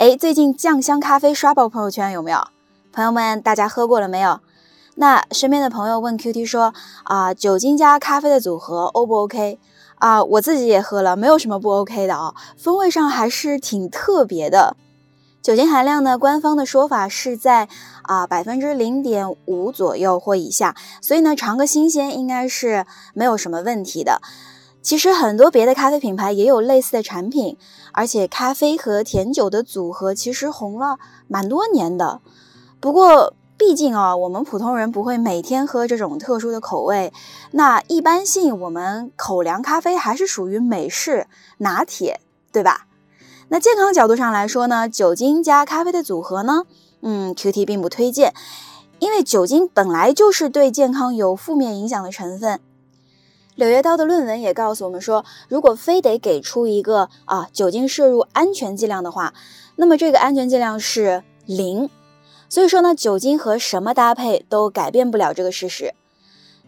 哎，最近酱香咖啡刷爆朋友圈有没有？朋友们，大家喝过了没有？那身边的朋友问 QT 说啊，酒精加咖啡的组合 O 不 OK？啊，我自己也喝了，没有什么不 OK 的啊，风味上还是挺特别的。酒精含量呢，官方的说法是在啊百分之零点五左右或以下，所以呢，尝个新鲜应该是没有什么问题的。其实很多别的咖啡品牌也有类似的产品，而且咖啡和甜酒的组合其实红了蛮多年的。不过毕竟啊，我们普通人不会每天喝这种特殊的口味，那一般性我们口粮咖啡还是属于美式拿铁，对吧？那健康角度上来说呢，酒精加咖啡的组合呢，嗯，QT 并不推荐，因为酒精本来就是对健康有负面影响的成分。柳叶刀的论文也告诉我们说，如果非得给出一个啊酒精摄入安全剂量的话，那么这个安全剂量是零。所以说呢，酒精和什么搭配都改变不了这个事实。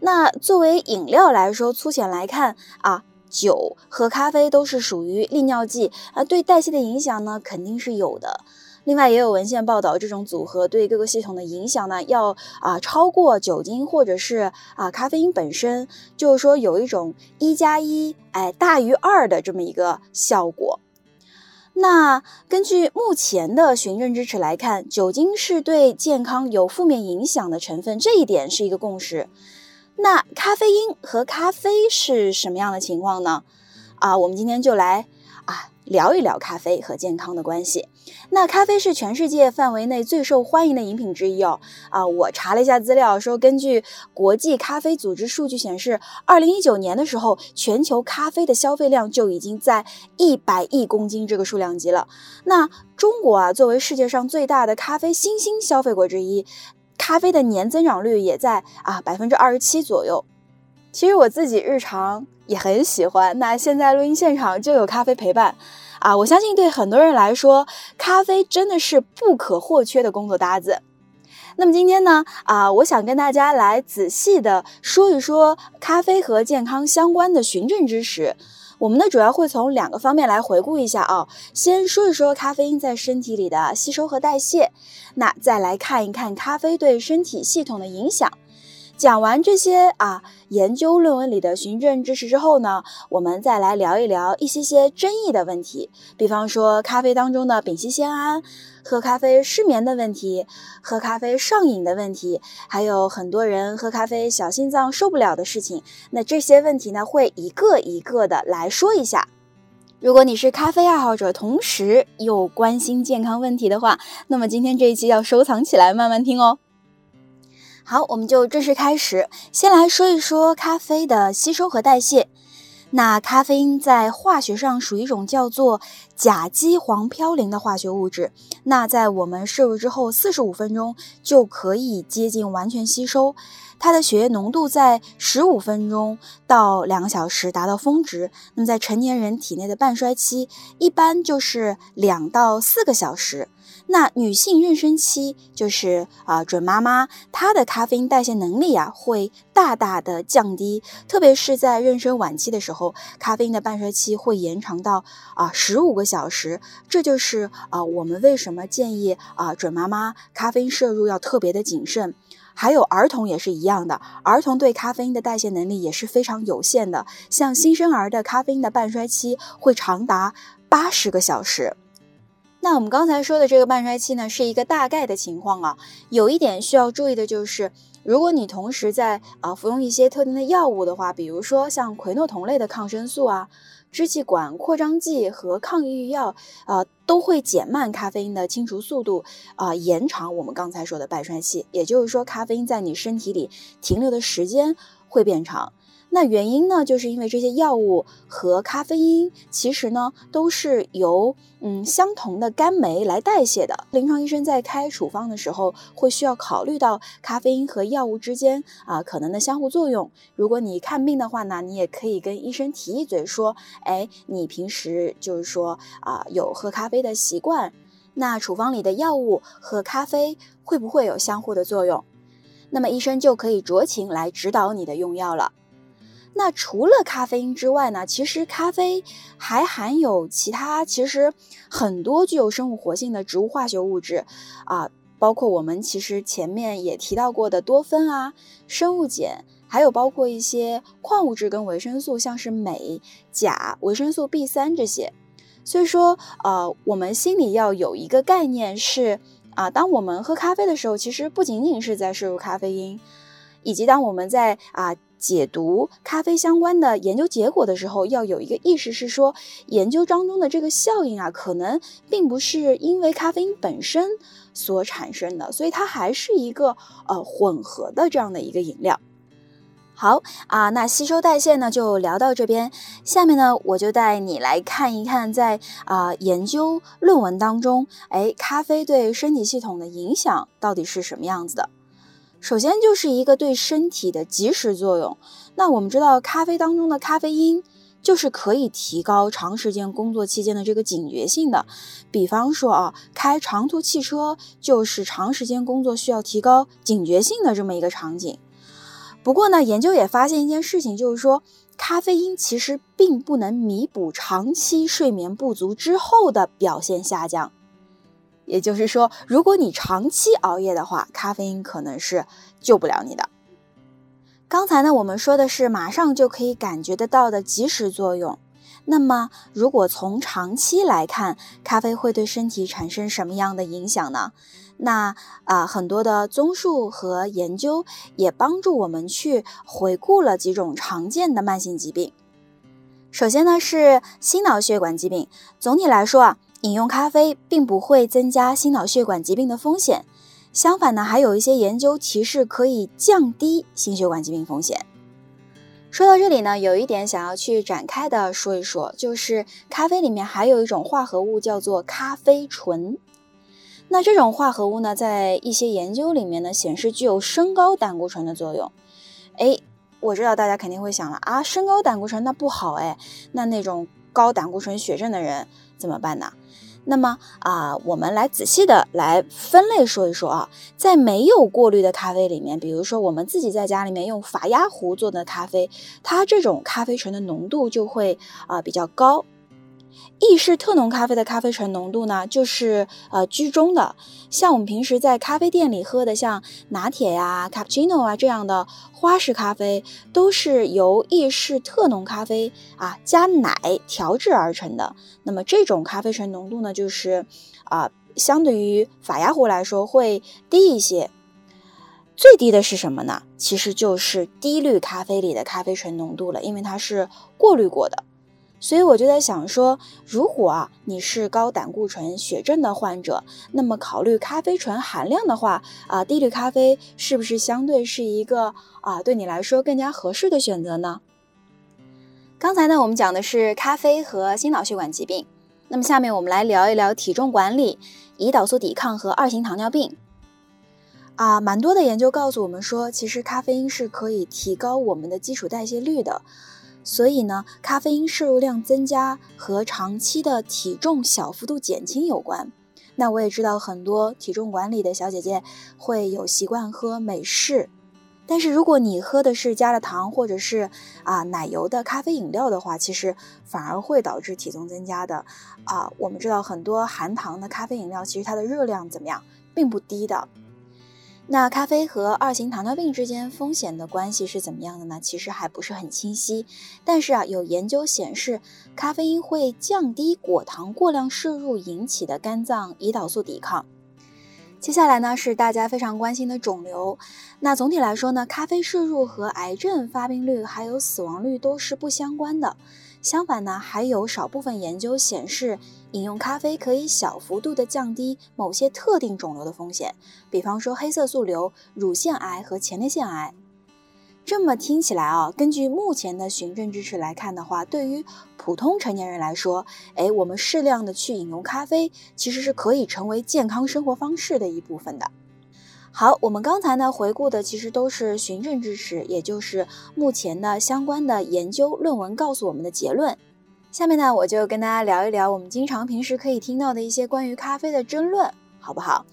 那作为饮料来说，粗浅来看啊，酒和咖啡都是属于利尿剂啊，对代谢的影响呢肯定是有的。另外也有文献报道，这种组合对各个系统的影响呢，要啊超过酒精或者是啊咖啡因本身，就是说有一种一加一哎大于二的这么一个效果。那根据目前的循证支持来看，酒精是对健康有负面影响的成分，这一点是一个共识。那咖啡因和咖啡是什么样的情况呢？啊，我们今天就来啊。聊一聊咖啡和健康的关系。那咖啡是全世界范围内最受欢迎的饮品之一哦。啊，我查了一下资料，说根据国际咖啡组织数据显示，二零一九年的时候，全球咖啡的消费量就已经在一百亿公斤这个数量级了。那中国啊，作为世界上最大的咖啡新兴消费国之一，咖啡的年增长率也在啊百分之二十七左右。其实我自己日常。也很喜欢。那现在录音现场就有咖啡陪伴，啊，我相信对很多人来说，咖啡真的是不可或缺的工作搭子。那么今天呢，啊，我想跟大家来仔细的说一说咖啡和健康相关的循证知识。我们呢主要会从两个方面来回顾一下啊，先说一说咖啡因在身体里的吸收和代谢，那再来看一看咖啡对身体系统的影响。讲完这些啊研究论文里的循证知识之后呢，我们再来聊一聊一些些争议的问题，比方说咖啡当中的丙烯酰胺，喝咖啡失眠的问题，喝咖啡上瘾的问题，还有很多人喝咖啡小心脏受不了的事情。那这些问题呢，会一个一个的来说一下。如果你是咖啡爱好者，同时又关心健康问题的话，那么今天这一期要收藏起来，慢慢听哦。好，我们就正式开始。先来说一说咖啡的吸收和代谢。那咖啡因在化学上属于一种叫做甲基黄嘌呤的化学物质。那在我们摄入之后，四十五分钟就可以接近完全吸收。它的血液浓度在十五分钟到两个小时达到峰值。那么在成年人体内的半衰期一般就是两到四个小时。那女性妊娠期就是啊，准妈妈她的咖啡因代谢能力啊会大大的降低，特别是在妊娠晚期的时候，咖啡因的半衰期会延长到啊十五个小时。这就是啊我们为什么建议啊准妈妈咖啡因摄入要特别的谨慎。还有儿童也是一样的，儿童对咖啡因的代谢能力也是非常有限的，像新生儿的咖啡因的半衰期会长达八十个小时。那我们刚才说的这个半衰期呢，是一个大概的情况啊。有一点需要注意的就是，如果你同时在啊服用一些特定的药物的话，比如说像喹诺酮类的抗生素啊、支气管扩张剂和抗抑郁药啊，都会减慢咖啡因的清除速度啊，延长我们刚才说的半衰期。也就是说，咖啡因在你身体里停留的时间会变长。那原因呢，就是因为这些药物和咖啡因其实呢都是由嗯相同的苷酶来代谢的。临床医生在开处方的时候，会需要考虑到咖啡因和药物之间啊可能的相互作用。如果你看病的话呢，你也可以跟医生提一嘴说，哎，你平时就是说啊有喝咖啡的习惯，那处方里的药物和咖啡会不会有相互的作用？那么医生就可以酌情来指导你的用药了。那除了咖啡因之外呢？其实咖啡还含有其他，其实很多具有生物活性的植物化学物质啊，包括我们其实前面也提到过的多酚啊、生物碱，还有包括一些矿物质跟维生素，像是镁、钾、维生素 B 三这些。所以说，呃，我们心里要有一个概念是啊，当我们喝咖啡的时候，其实不仅仅是在摄入咖啡因，以及当我们在啊。解读咖啡相关的研究结果的时候，要有一个意识，是说研究当中的这个效应啊，可能并不是因为咖啡因本身所产生的，所以它还是一个呃混合的这样的一个饮料。好啊，那吸收代谢呢就聊到这边，下面呢我就带你来看一看，在啊研究论文当中，哎，咖啡对身体系统的影响到底是什么样子的。首先就是一个对身体的及时作用。那我们知道，咖啡当中的咖啡因就是可以提高长时间工作期间的这个警觉性的。比方说啊，开长途汽车就是长时间工作需要提高警觉性的这么一个场景。不过呢，研究也发现一件事情，就是说咖啡因其实并不能弥补长期睡眠不足之后的表现下降。也就是说，如果你长期熬夜的话，咖啡因可能是救不了你的。刚才呢，我们说的是马上就可以感觉得到的即时作用。那么，如果从长期来看，咖啡会对身体产生什么样的影响呢？那啊，很多的综述和研究也帮助我们去回顾了几种常见的慢性疾病。首先呢，是心脑血管疾病。总体来说啊。饮用咖啡并不会增加心脑血管疾病的风险，相反呢，还有一些研究提示可以降低心血管疾病风险。说到这里呢，有一点想要去展开的说一说，就是咖啡里面还有一种化合物叫做咖啡醇。那这种化合物呢，在一些研究里面呢，显示具有升高胆固醇的作用。哎，我知道大家肯定会想了啊，升高胆固醇那不好哎，那那种高胆固醇血症的人怎么办呢？那么啊，我们来仔细的来分类说一说啊，在没有过滤的咖啡里面，比如说我们自己在家里面用法压壶做的咖啡，它这种咖啡醇的浓度就会啊比较高。意式特浓咖啡的咖啡醇浓度呢，就是呃居中的。像我们平时在咖啡店里喝的，像拿铁呀、卡布奇诺啊这样的花式咖啡，都是由意式特浓咖啡啊加奶调制而成的。那么这种咖啡醇浓度呢，就是啊相对于法压壶来说会低一些。最低的是什么呢？其实就是低滤咖啡里的咖啡醇浓度了，因为它是过滤过的。所以我就在想说，如果啊你是高胆固醇血症的患者，那么考虑咖啡醇含量的话啊，低滤咖啡是不是相对是一个啊对你来说更加合适的选择呢？刚才呢我们讲的是咖啡和心脑血管疾病，那么下面我们来聊一聊体重管理、胰岛素抵抗和二型糖尿病。啊，蛮多的研究告诉我们说，其实咖啡因是可以提高我们的基础代谢率的。所以呢，咖啡因摄入量增加和长期的体重小幅度减轻有关。那我也知道很多体重管理的小姐姐会有习惯喝美式，但是如果你喝的是加了糖或者是啊奶油的咖啡饮料的话，其实反而会导致体重增加的。啊，我们知道很多含糖的咖啡饮料，其实它的热量怎么样，并不低的。那咖啡和二型糖尿病之间风险的关系是怎么样的呢？其实还不是很清晰。但是啊，有研究显示，咖啡因会降低果糖过量摄入引起的肝脏胰岛素抵抗。接下来呢，是大家非常关心的肿瘤。那总体来说呢，咖啡摄入和癌症发病率还有死亡率都是不相关的。相反呢，还有少部分研究显示，饮用咖啡可以小幅度的降低某些特定肿瘤的风险，比方说黑色素瘤、乳腺癌和前列腺癌。这么听起来啊，根据目前的循证支持来看的话，对于普通成年人来说，哎，我们适量的去饮用咖啡，其实是可以成为健康生活方式的一部分的。好，我们刚才呢回顾的其实都是循证知识，也就是目前的相关的研究论文告诉我们的结论。下面呢，我就跟大家聊一聊我们经常平时可以听到的一些关于咖啡的争论，好不好？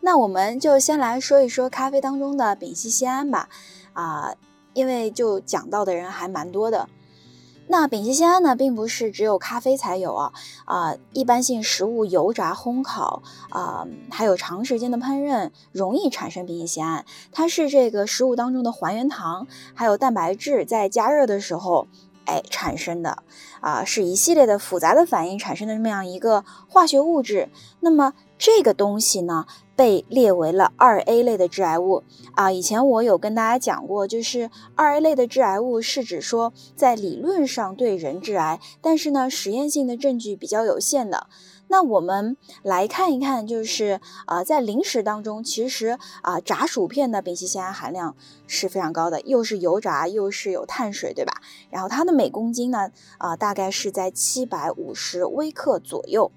那我们就先来说一说咖啡当中的丙烯酰胺吧，啊。因为就讲到的人还蛮多的，那丙烯酰胺呢，并不是只有咖啡才有啊啊，一般性食物油炸、烘烤啊，还有长时间的烹饪，容易产生丙烯酰胺。它是这个食物当中的还原糖，还有蛋白质在加热的时候，哎产生的啊，是一系列的复杂的反应产生的这么样一个化学物质。那么这个东西呢？被列为了二 A 类的致癌物啊！以前我有跟大家讲过，就是二 A 类的致癌物是指说在理论上对人致癌，但是呢实验性的证据比较有限的。那我们来看一看，就是啊在零食当中，其实啊炸薯片的丙烯酰胺含量是非常高的，又是油炸又是有碳水，对吧？然后它的每公斤呢啊大概是在七百五十微克左右。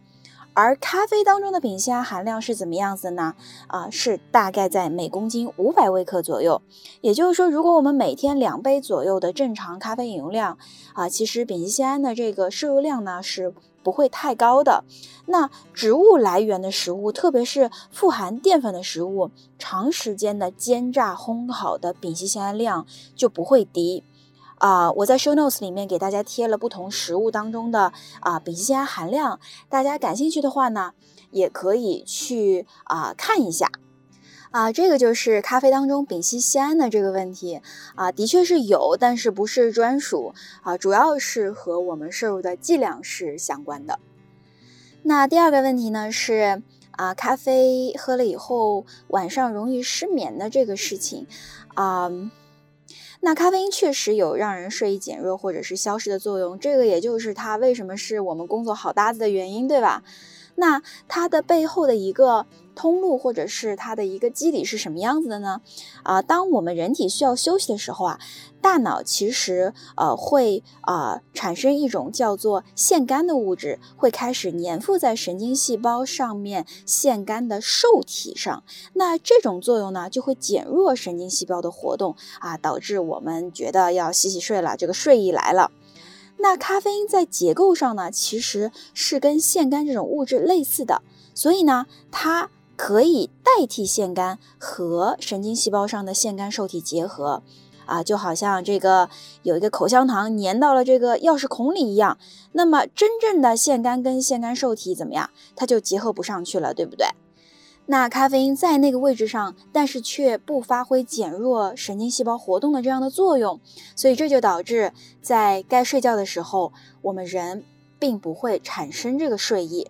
而咖啡当中的丙烯酰含量是怎么样子呢？啊，是大概在每公斤五百微克左右。也就是说，如果我们每天两杯左右的正常咖啡饮用量，啊，其实丙烯酰胺的这个摄入量呢是不会太高的。那植物来源的食物，特别是富含淀粉的食物，长时间的煎炸烘烤的丙烯酰胺量就不会低。啊，我在 show notes 里面给大家贴了不同食物当中的啊丙烯酰胺含量，大家感兴趣的话呢，也可以去啊看一下。啊，这个就是咖啡当中丙烯酰胺的这个问题啊，的确是有，但是不是专属啊，主要是和我们摄入的剂量是相关的。那第二个问题呢是啊，咖啡喝了以后晚上容易失眠的这个事情啊。那咖啡因确实有让人睡意减弱或者是消失的作用，这个也就是它为什么是我们工作好搭子的原因，对吧？那它的背后的一个通路或者是它的一个机理是什么样子的呢？啊，当我们人体需要休息的时候啊。大脑其实呃会啊产生一种叫做腺苷的物质，会开始粘附在神经细胞上面腺苷的受体上。那这种作用呢，就会减弱神经细胞的活动啊，导致我们觉得要洗洗睡了，这个睡意来了。那咖啡因在结构上呢，其实是跟腺苷这种物质类似的，所以呢，它可以代替腺苷和神经细胞上的腺苷受体结合。啊，就好像这个有一个口香糖粘到了这个钥匙孔里一样，那么真正的腺苷跟腺苷受体怎么样？它就结合不上去了，对不对？那咖啡因在那个位置上，但是却不发挥减弱神经细胞活动的这样的作用，所以这就导致在该睡觉的时候，我们人并不会产生这个睡意。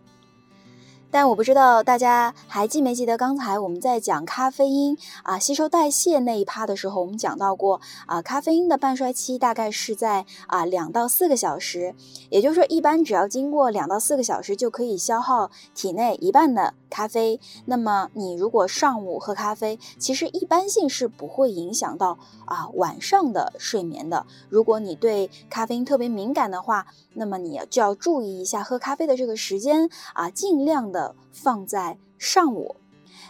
但我不知道大家还记没记得刚才我们在讲咖啡因啊吸收代谢那一趴的时候，我们讲到过啊，咖啡因的半衰期大概是在啊两到四个小时，也就是说，一般只要经过两到四个小时就可以消耗体内一半的咖啡。那么你如果上午喝咖啡，其实一般性是不会影响到啊晚上的睡眠的。如果你对咖啡因特别敏感的话，那么你就要注意一下喝咖啡的这个时间啊，尽量的。放在上午，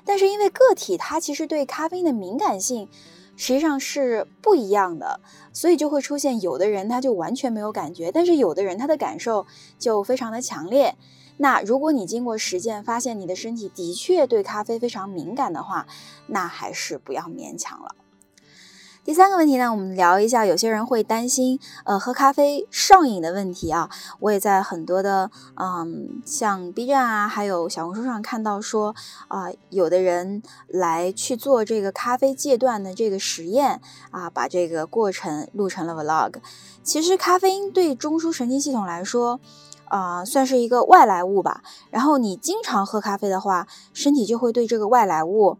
但是因为个体它其实对咖啡因的敏感性实际上是不一样的，所以就会出现有的人他就完全没有感觉，但是有的人他的感受就非常的强烈。那如果你经过实践发现你的身体的确对咖啡非常敏感的话，那还是不要勉强了。第三个问题呢，我们聊一下，有些人会担心，呃，喝咖啡上瘾的问题啊。我也在很多的，嗯，像 B 站啊，还有小红书上看到说，啊，有的人来去做这个咖啡戒断的这个实验啊，把这个过程录成了 Vlog。其实咖啡因对中枢神经系统来说，啊，算是一个外来物吧。然后你经常喝咖啡的话，身体就会对这个外来物。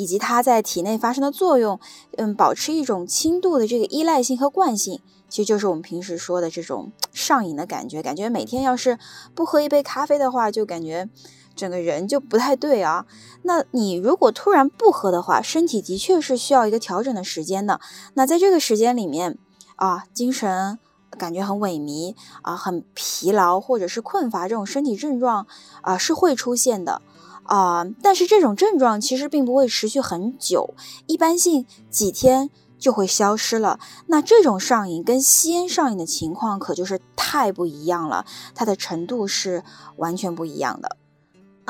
以及它在体内发生的作用，嗯，保持一种轻度的这个依赖性和惯性，其实就是我们平时说的这种上瘾的感觉。感觉每天要是不喝一杯咖啡的话，就感觉整个人就不太对啊。那你如果突然不喝的话，身体的确是需要一个调整的时间的。那在这个时间里面啊，精神感觉很萎靡啊，很疲劳或者是困乏这种身体症状啊是会出现的啊。但是这种症状其实并不会持续很久，一般性几天就会消失了。那这种上瘾跟吸烟上瘾的情况可就是太不一样了，它的程度是完全不一样的。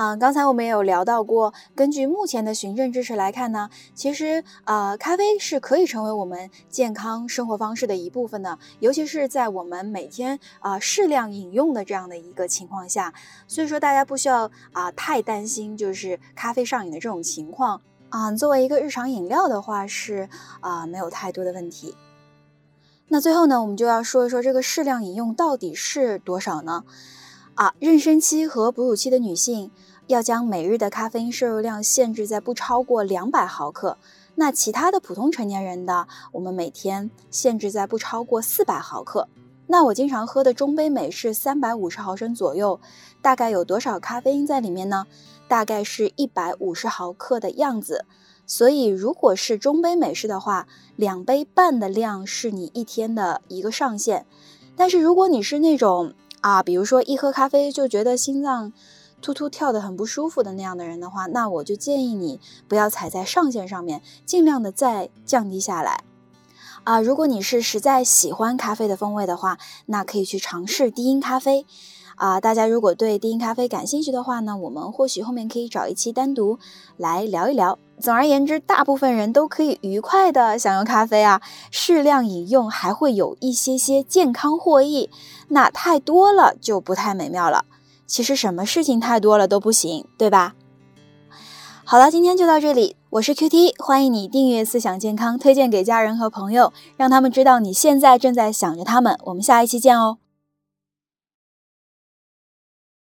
嗯，刚才我们也有聊到过，根据目前的循证知识来看呢，其实呃，咖啡是可以成为我们健康生活方式的一部分的，尤其是在我们每天啊适量饮用的这样的一个情况下，所以说大家不需要啊太担心，就是咖啡上瘾的这种情况啊，作为一个日常饮料的话是啊没有太多的问题。那最后呢，我们就要说一说这个适量饮用到底是多少呢？啊，妊娠期和哺乳期的女性。要将每日的咖啡因摄入量限制在不超过两百毫克，那其他的普通成年人的，我们每天限制在不超过四百毫克。那我经常喝的中杯美式三百五十毫升左右，大概有多少咖啡因在里面呢？大概是一百五十毫克的样子。所以如果是中杯美式的话，两杯半的量是你一天的一个上限。但是如果你是那种啊，比如说一喝咖啡就觉得心脏。突突跳得很不舒服的那样的人的话，那我就建议你不要踩在上限上面，尽量的再降低下来。啊，如果你是实在喜欢咖啡的风味的话，那可以去尝试低因咖啡。啊，大家如果对低因咖啡感兴趣的话呢，我们或许后面可以找一期单独来聊一聊。总而言之，大部分人都可以愉快的享用咖啡啊，适量饮用还会有一些些健康获益，那太多了就不太美妙了。其实什么事情太多了都不行，对吧？好了，今天就到这里。我是 Q T，欢迎你订阅思想健康，推荐给家人和朋友，让他们知道你现在正在想着他们。我们下一期见哦。